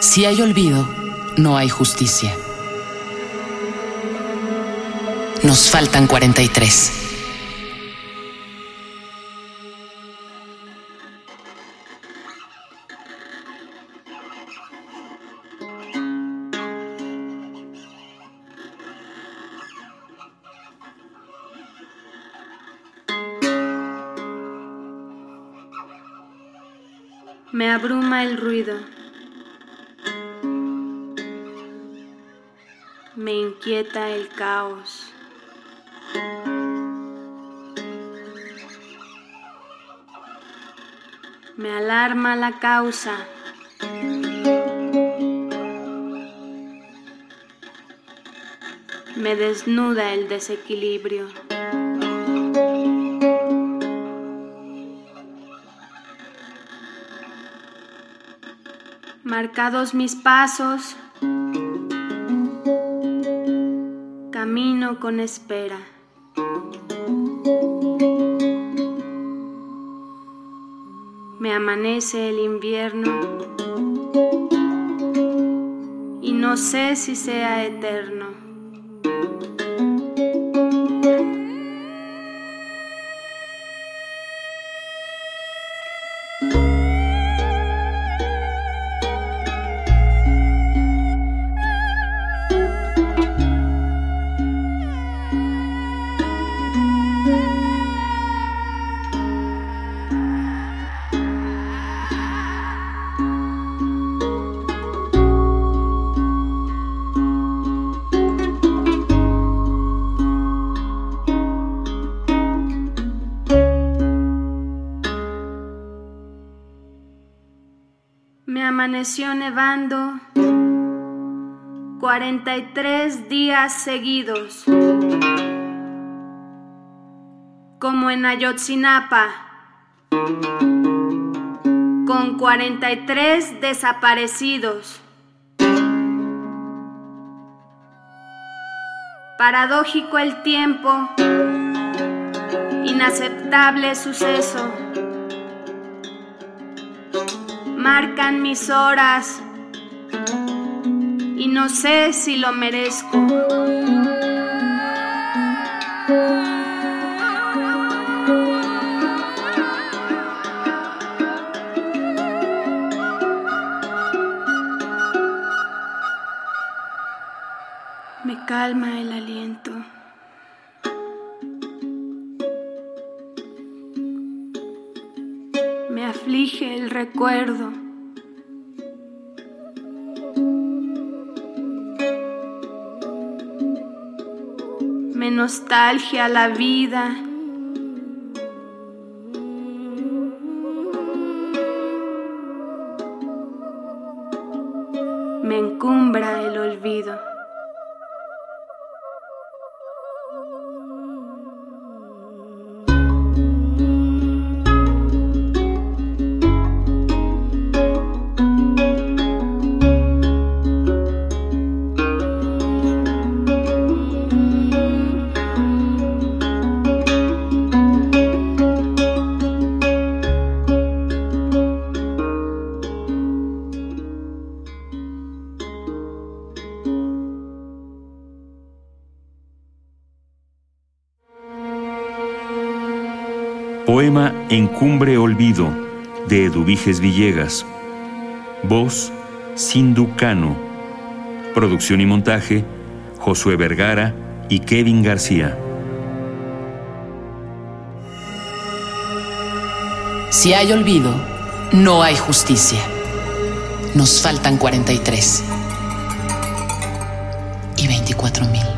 Si hay olvido, no hay justicia. Nos faltan 43. Me abruma el ruido. Me inquieta el caos. Me alarma la causa. Me desnuda el desequilibrio. Marcados mis pasos, con espera. Me amanece el invierno y no sé si sea eterno. Me amaneció nevando 43 días seguidos, como en Ayotzinapa, con 43 desaparecidos. Paradójico el tiempo, inaceptable suceso marcan mis horas y no sé si lo merezco. Me calma el aliento. Aflige el recuerdo. Me nostalgia la vida. Me encumbra el olvido. Poema Encumbre Olvido de Eduviges Villegas. Voz Sindu Cano. Producción y montaje Josué Vergara y Kevin García. Si hay olvido, no hay justicia. Nos faltan 43. Y 24 mil.